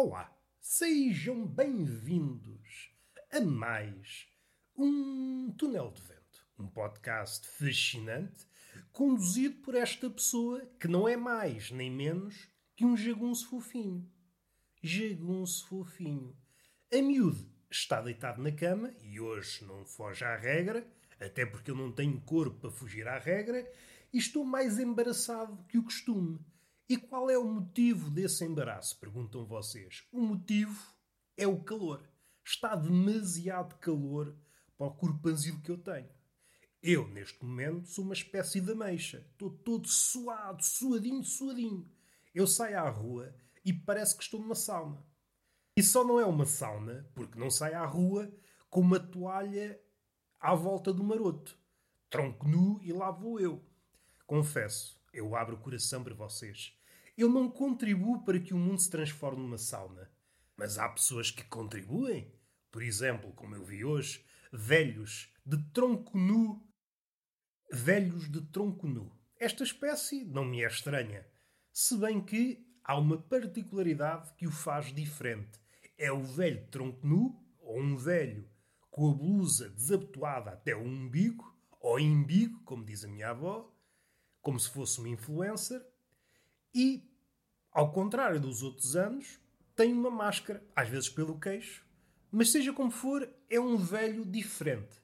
Olá, sejam bem-vindos a mais um Túnel de Vento, um podcast fascinante conduzido por esta pessoa que não é mais nem menos que um jagunço fofinho. Jagunço fofinho. A miúde está deitado na cama e hoje não foge à regra, até porque eu não tenho corpo para fugir à regra, e estou mais embaraçado que o costume. E qual é o motivo desse embaraço? Perguntam vocês. O motivo é o calor. Está demasiado calor para o corpanzil que eu tenho. Eu, neste momento, sou uma espécie de ameixa. Estou todo suado, suadinho, suadinho. Eu saio à rua e parece que estou numa sauna. E só não é uma sauna porque não saio à rua com uma toalha à volta do maroto. Tronco nu e lá vou eu. Confesso, eu abro o coração para vocês. Eu não contribuo para que o mundo se transforme numa sauna. Mas há pessoas que contribuem. Por exemplo, como eu vi hoje, velhos de tronco nu. Velhos de tronco nu. Esta espécie não me é estranha. Se bem que há uma particularidade que o faz diferente. É o velho de tronco nu, ou um velho com a blusa desabotoada até o umbigo, ou imbigo, como diz a minha avó, como se fosse uma influencer, e ao contrário dos outros anos, tem uma máscara, às vezes pelo queixo, mas seja como for, é um velho diferente.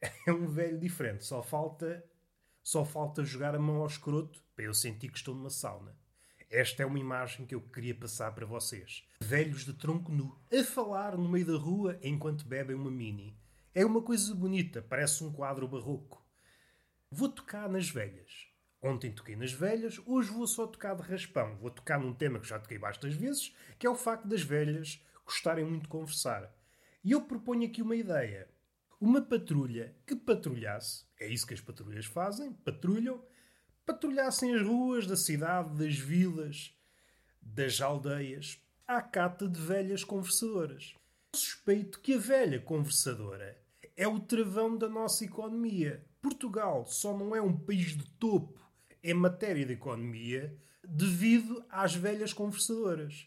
É um velho diferente. Só falta, só falta jogar a mão ao escroto para eu sentir que estou numa sauna. Esta é uma imagem que eu queria passar para vocês. Velhos de tronco nu, a falar no meio da rua enquanto bebem uma mini. É uma coisa bonita, parece um quadro barroco. Vou tocar nas velhas. Ontem toquei nas velhas, hoje vou só tocar de raspão. Vou tocar num tema que já toquei bastas vezes, que é o facto das velhas gostarem muito de conversar. E eu proponho aqui uma ideia. Uma patrulha que patrulhasse, é isso que as patrulhas fazem, patrulham, patrulhassem as ruas da cidade, das vilas, das aldeias, à cata de velhas conversadoras. Suspeito que a velha conversadora é o travão da nossa economia. Portugal só não é um país de topo em matéria de economia devido às velhas conversadoras.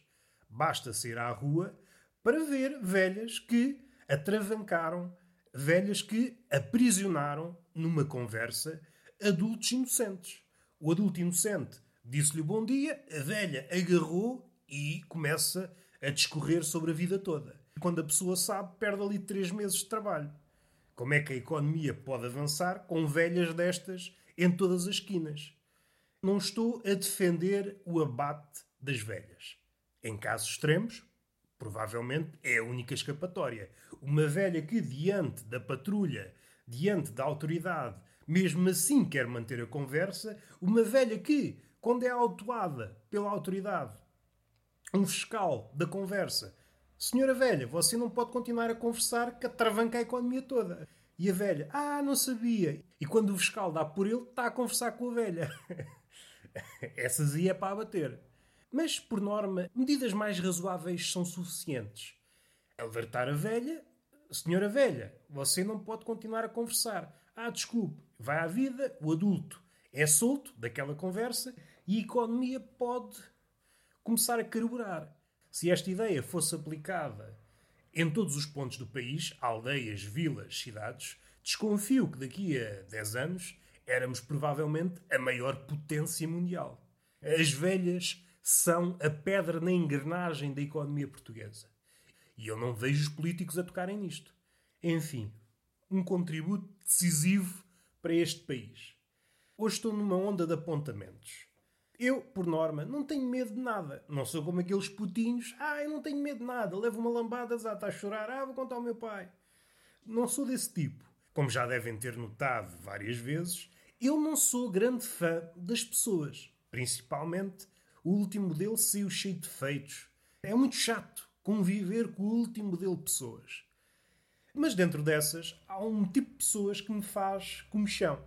Basta sair à rua para ver velhas que atravancaram, velhas que aprisionaram numa conversa adultos inocentes. O adulto inocente disse-lhe bom dia, a velha agarrou e começa a discorrer sobre a vida toda. Quando a pessoa sabe, perde ali três meses de trabalho. Como é que a economia pode avançar com velhas destas em todas as esquinas? Não estou a defender o abate das velhas. Em casos extremos, provavelmente é a única escapatória. Uma velha que, diante da patrulha, diante da autoridade, mesmo assim quer manter a conversa, uma velha que, quando é autuada pela autoridade, um fiscal da conversa, Senhora velha, você não pode continuar a conversar que atravanca a economia toda. E a velha, ah, não sabia. E quando o fiscal dá por ele, está a conversar com a velha. Essas ia para abater. Mas, por norma, medidas mais razoáveis são suficientes. Alertar a velha, senhora velha, você não pode continuar a conversar. Ah, desculpe, vai à vida, o adulto é solto daquela conversa e a economia pode começar a carburar. Se esta ideia fosse aplicada em todos os pontos do país, aldeias, vilas, cidades, desconfio que daqui a 10 anos éramos provavelmente a maior potência mundial. As velhas são a pedra na engrenagem da economia portuguesa. E eu não vejo os políticos a tocarem nisto. Enfim, um contributo decisivo para este país. Hoje estou numa onda de apontamentos. Eu, por norma, não tenho medo de nada. Não sou como aqueles putinhos. Ah, eu não tenho medo de nada. Levo uma lambada, já está a chorar. Ah, vou contar ao meu pai. Não sou desse tipo. Como já devem ter notado várias vezes, eu não sou grande fã das pessoas. Principalmente o último modelo saiu cheio de defeitos. É muito chato conviver com o último modelo de pessoas. Mas dentro dessas, há um tipo de pessoas que me faz comichão.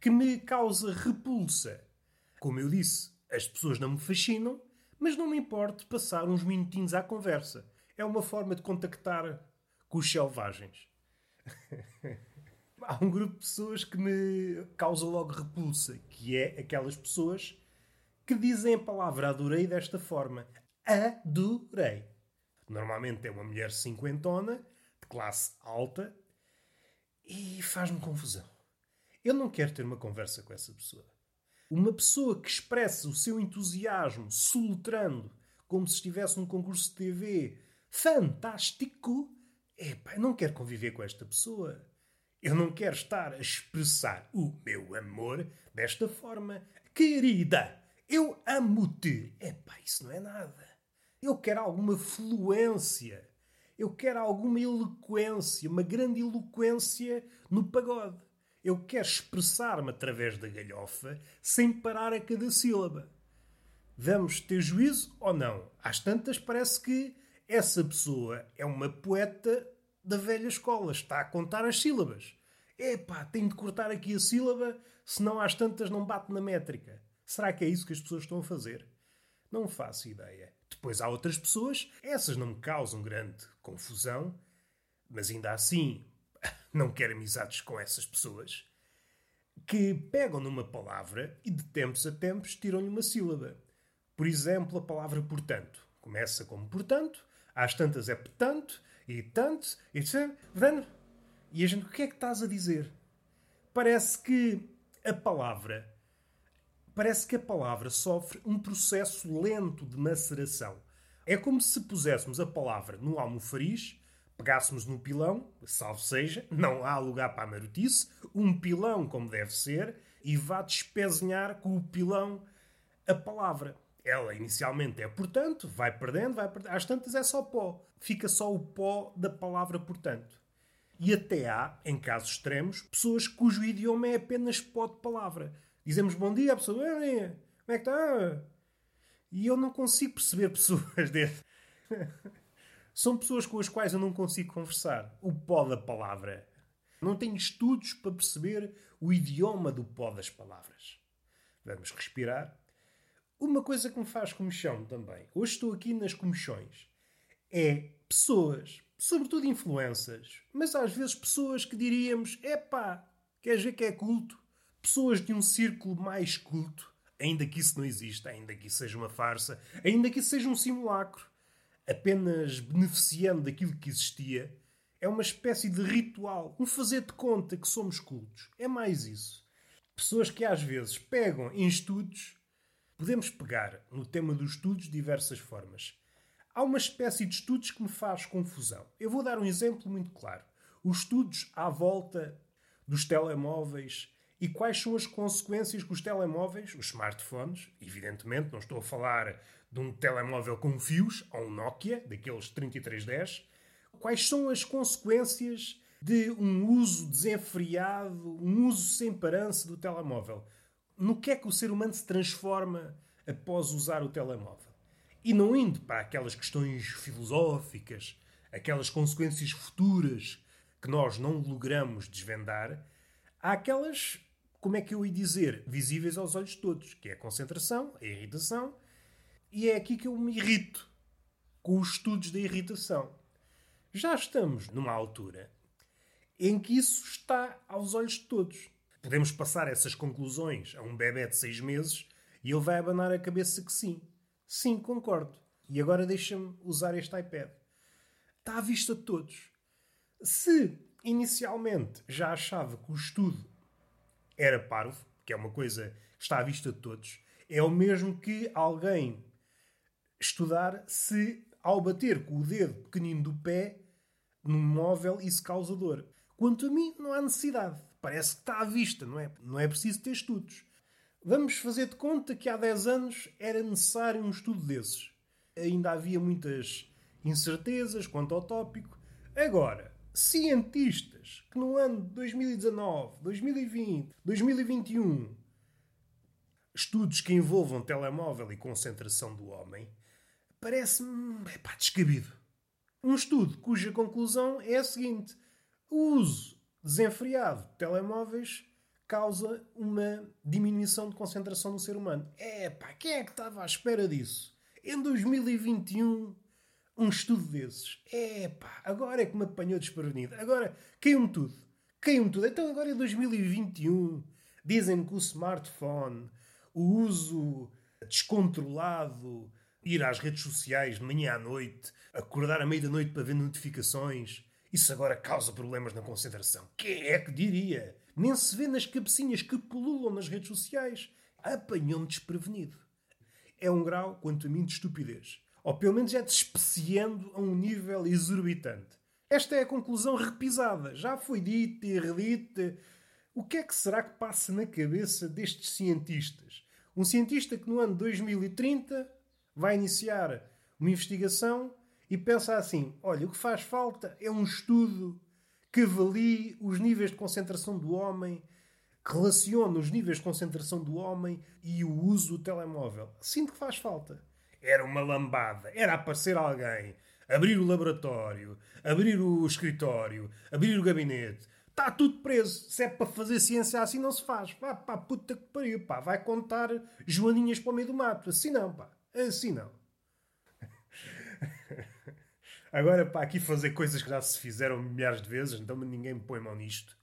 Que me causa repulsa como eu disse, as pessoas não me fascinam, mas não me importo passar uns minutinhos à conversa. É uma forma de contactar com os selvagens. Há um grupo de pessoas que me causa logo repulsa, que é aquelas pessoas que dizem a palavra adorei desta forma. adorei. Normalmente é uma mulher cinquentona, de classe alta, e faz-me confusão. Eu não quero ter uma conversa com essa pessoa. Uma pessoa que expressa o seu entusiasmo soletrando, como se estivesse num concurso de TV, fantástico. Epá, não quero conviver com esta pessoa. Eu não quero estar a expressar o meu amor desta forma. Querida, eu amo-te. Epá, isso não é nada. Eu quero alguma fluência. Eu quero alguma eloquência, uma grande eloquência no pagode. Eu quero expressar-me através da galhofa sem parar a cada sílaba. Vamos ter juízo ou não? Às tantas parece que essa pessoa é uma poeta da velha escola. Está a contar as sílabas. Epá, tenho de cortar aqui a sílaba, senão às tantas não bate na métrica. Será que é isso que as pessoas estão a fazer? Não faço ideia. Depois há outras pessoas, essas não me causam grande confusão, mas ainda assim não quero amizades com essas pessoas, que pegam numa palavra e de tempos a tempos tiram-lhe uma sílaba. Por exemplo, a palavra portanto. Começa como portanto, às tantas é portanto, e tanto, e tanto, e a gente, o que é que estás a dizer? Parece que a palavra parece que a palavra sofre um processo lento de maceração. É como se puséssemos a palavra no almofariz, pegássemos no pilão, salvo seja, não há lugar para a marotice, um pilão como deve ser, e vá despezinhar com o pilão a palavra. Ela inicialmente é portanto, vai perdendo, vai perdendo, às tantas é só pó. Fica só o pó da palavra portanto. E até há, em casos extremos, pessoas cujo idioma é apenas pó de palavra. Dizemos bom dia à pessoa, como é que está? E eu não consigo perceber pessoas desse. São pessoas com as quais eu não consigo conversar. O pó da palavra. Não tenho estudos para perceber o idioma do pó das palavras. Vamos respirar. Uma coisa que me faz comichão também, hoje estou aqui nas comichões, é pessoas, sobretudo influências, mas às vezes pessoas que diríamos: epá, queres ver que é culto? pessoas de um círculo mais culto, ainda que isso não exista, ainda que isso seja uma farsa, ainda que isso seja um simulacro, apenas beneficiando daquilo que existia, é uma espécie de ritual, um fazer de conta que somos cultos. É mais isso. Pessoas que às vezes pegam em estudos, podemos pegar no tema dos estudos de diversas formas. Há uma espécie de estudos que me faz confusão. Eu vou dar um exemplo muito claro. Os estudos à volta dos telemóveis e quais são as consequências que os telemóveis, os smartphones, evidentemente, não estou a falar de um telemóvel com fios, ou um Nokia, daqueles 3310, quais são as consequências de um uso desenfreado, um uso sem parança do telemóvel? No que é que o ser humano se transforma após usar o telemóvel? E não indo para aquelas questões filosóficas, aquelas consequências futuras que nós não logramos desvendar, há aquelas como é que eu ia dizer, visíveis aos olhos de todos, que é a concentração, a irritação, e é aqui que eu me irrito com os estudos da irritação. Já estamos numa altura em que isso está aos olhos de todos. Podemos passar essas conclusões a um bebê de seis meses e ele vai abanar a cabeça que sim. Sim, concordo. E agora deixa-me usar este iPad. Está à vista de todos. Se inicialmente já achava que o estudo era parvo, que é uma coisa que está à vista de todos, é o mesmo que alguém estudar se, ao bater com o dedo pequenino do pé num móvel, isso causa dor. Quanto a mim, não há necessidade. Parece que está à vista, não é? Não é preciso ter estudos. Vamos fazer de conta que há 10 anos era necessário um estudo desses. Ainda havia muitas incertezas quanto ao tópico. Agora, cientistas que no ano de 2019, 2020, 2021 estudos que envolvam telemóvel e concentração do homem, parece-me descabido. Um estudo cuja conclusão é a seguinte: o uso desenfreado de telemóveis causa uma diminuição de concentração do ser humano. É pá, quem é que estava à espera disso? Em 2021 um estudo desses. Epá, agora é que me apanhou desprevenido. Agora caiu-me tudo. Caiu-me tudo. Então agora é 2021. Dizem que o smartphone, o uso descontrolado Ir às redes sociais de manhã à noite, acordar à meia da noite para ver notificações. Isso agora causa problemas na concentração. Quem é que diria? Nem se vê nas cabecinhas que pululam nas redes sociais. Apanhou-me desprevenido. É um grau, quanto a mim, de estupidez. Ou pelo menos é despeciando a um nível exorbitante. Esta é a conclusão repisada. Já foi dita e redita. O que é que será que passa na cabeça destes cientistas? Um cientista que no ano 2030 vai iniciar uma investigação e pensa assim: olha, o que faz falta é um estudo que avalie os níveis de concentração do homem, que relacione os níveis de concentração do homem e o uso do telemóvel. Sinto que faz falta. Era uma lambada, era aparecer alguém, abrir o laboratório, abrir o escritório, abrir o gabinete. Está tudo preso. Se é para fazer ciência assim, não se faz. Vá pá, puta que pariu, pá. Vai contar joaninhas para o meio do mato. Assim não, pá. Assim não. Agora, para aqui fazer coisas que já se fizeram milhares de vezes, então ninguém me põe mão nisto.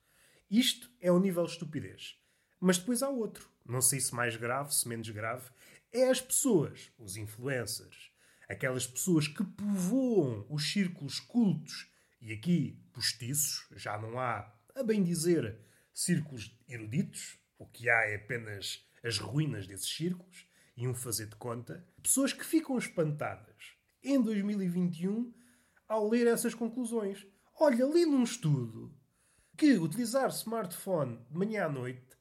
Isto é o nível de estupidez. Mas depois há outro. Não sei se mais grave, se menos grave. É as pessoas, os influencers, aquelas pessoas que povoam os círculos cultos e aqui postiços, já não há, a bem dizer, círculos eruditos, o que há é apenas as ruínas desses círculos e um fazer de conta. Pessoas que ficam espantadas em 2021 ao ler essas conclusões. Olha, li num estudo que utilizar smartphone de manhã à noite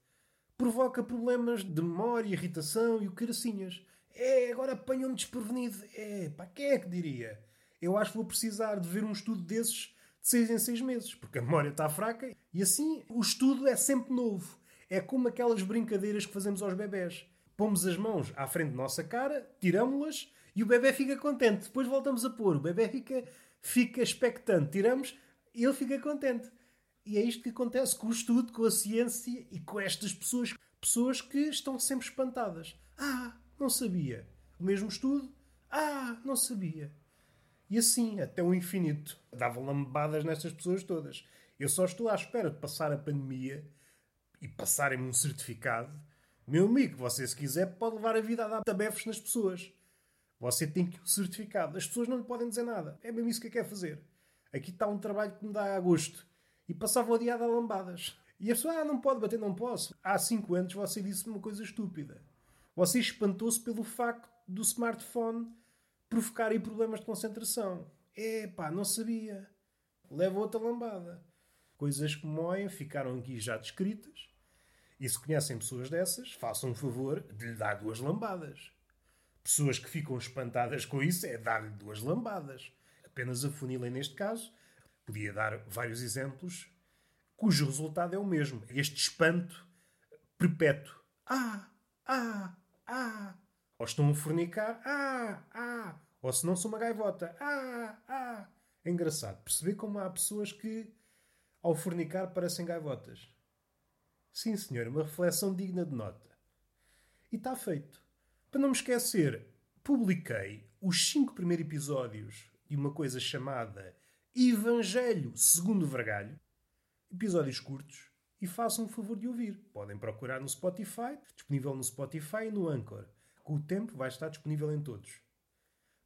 provoca problemas de memória, irritação e o caracinhas. É, agora apanham-me desprevenido. É, pá, quem é que diria? Eu acho que vou precisar de ver um estudo desses de seis em seis meses, porque a memória está fraca e assim o estudo é sempre novo. É como aquelas brincadeiras que fazemos aos bebés. Pomos as mãos à frente da nossa cara, tiramos-las e o bebê fica contente. Depois voltamos a pôr. O bebê fica, fica expectante. Tiramos e ele fica contente. E é isto que acontece com o estudo, com a ciência e com estas pessoas. Pessoas que estão sempre espantadas. Ah, não sabia. O mesmo estudo? Ah, não sabia. E assim, até o infinito. Davam lambadas nestas pessoas todas. Eu só estou à espera de passar a pandemia e passarem-me um certificado. Meu amigo, você se quiser pode levar a vida a dar tabefes nas pessoas. Você tem que um certificado. As pessoas não lhe podem dizer nada. É mesmo isso que quer fazer. Aqui está um trabalho que me dá a gosto. E passava o dia a dar lambadas. E a pessoa, ah, não pode bater, não posso. Há cinco anos você disse uma coisa estúpida. Você espantou-se pelo facto do smartphone provocarem problemas de concentração. É pá, não sabia. Leva outra lambada. Coisas que moem ficaram aqui já descritas. E se conhecem pessoas dessas, façam um favor de lhe dar duas lambadas. Pessoas que ficam espantadas com isso é dar-lhe duas lambadas. Apenas afunilem neste caso. Podia dar vários exemplos cujo resultado é o mesmo. Este espanto perpétuo. Ah, ah, ah. Ou estão a fornicar. Ah, ah. Ou se não sou uma gaivota. Ah, ah. É engraçado perceber como há pessoas que, ao fornicar, parecem gaivotas. Sim, senhor, uma reflexão digna de nota. E está feito. Para não me esquecer, publiquei os cinco primeiros episódios de uma coisa chamada Evangelho segundo Vergalho. Episódios curtos e façam o favor de ouvir. Podem procurar no Spotify, disponível no Spotify e no Anchor. Com o tempo vai estar disponível em todos.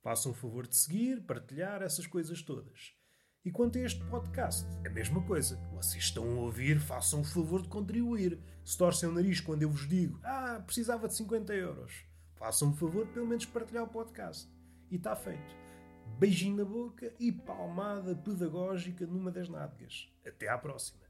Façam o favor de seguir, partilhar essas coisas todas. E quanto a este podcast, a mesma coisa. Vocês estão a ouvir, façam o favor de contribuir. Se torcem o nariz quando eu vos digo, ah, precisava de 50 euros, façam o favor pelo menos partilhar o podcast. E está feito. Beijinho na boca e palmada pedagógica numa das nádegas. Até à próxima.